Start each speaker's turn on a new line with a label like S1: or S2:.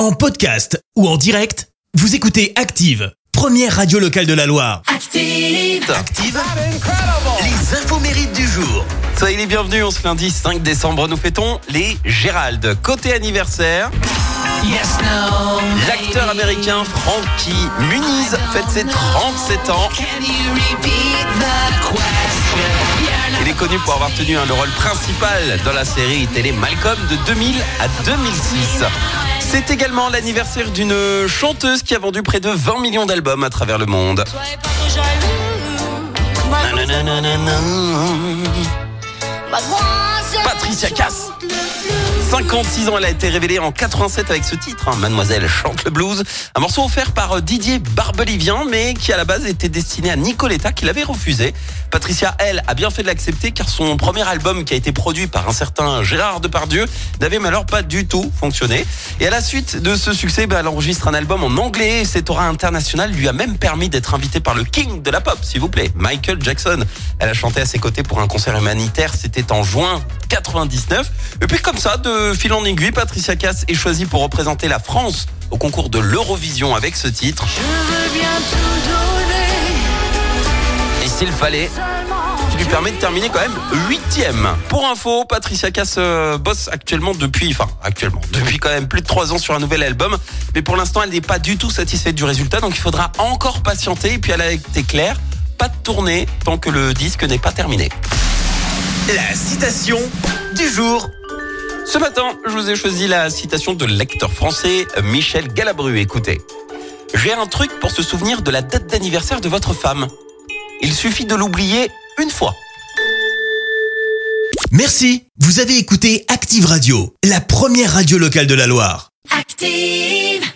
S1: En podcast ou en direct, vous écoutez Active, première radio locale de la Loire.
S2: Active.
S1: Active Les infos mérites du jour.
S2: Soyez les bienvenus, on se lundi 5 décembre, nous fêtons les Gérald. Côté anniversaire, l'acteur américain Frankie Muniz fête ses 37 ans. Pour avoir tenu le rôle principal dans la série télé Malcolm de 2000 à 2006. C'est également l'anniversaire d'une chanteuse qui a vendu près de 20 millions d'albums à travers le monde. Patricia Cass.
S3: Chante le blues.
S2: 56 ans, elle a été révélée en 87 avec ce titre, hein, Mademoiselle chante le blues. Un morceau offert par euh, Didier Barbelivien, mais qui à la base était destiné à Nicoletta, qui l'avait refusé. Patricia, elle, a bien fait de l'accepter, car son premier album, qui a été produit par un certain Gérard Depardieu, n'avait malheureusement pas du tout fonctionné. Et à la suite de ce succès, bah, elle enregistre un album en anglais. Et cet aura international lui a même permis d'être invitée par le king de la pop, s'il vous plaît, Michael Jackson. Elle a chanté à ses côtés pour un concert humanitaire, c'était en juin 99. Et puis comme ça, de fil en aiguille, Patricia Cass est choisie pour représenter la France au concours de l'Eurovision avec ce titre.
S3: Je veux bien tout donner.
S2: Et s'il fallait, qui lui permet de terminer quand même huitième. Pour info, Patricia Cass euh, bosse actuellement depuis, enfin actuellement, depuis quand même plus de trois ans sur un nouvel album. Mais pour l'instant, elle n'est pas du tout satisfaite du résultat, donc il faudra encore patienter. Et puis elle a été claire, pas de tournée tant que le disque n'est pas terminé.
S1: La citation du jour.
S2: Ce matin, je vous ai choisi la citation de l'acteur français Michel Galabru. Écoutez. J'ai un truc pour se souvenir de la date d'anniversaire de votre femme. Il suffit de l'oublier une fois.
S1: Merci, vous avez écouté Active Radio, la première radio locale de la Loire.
S3: Active.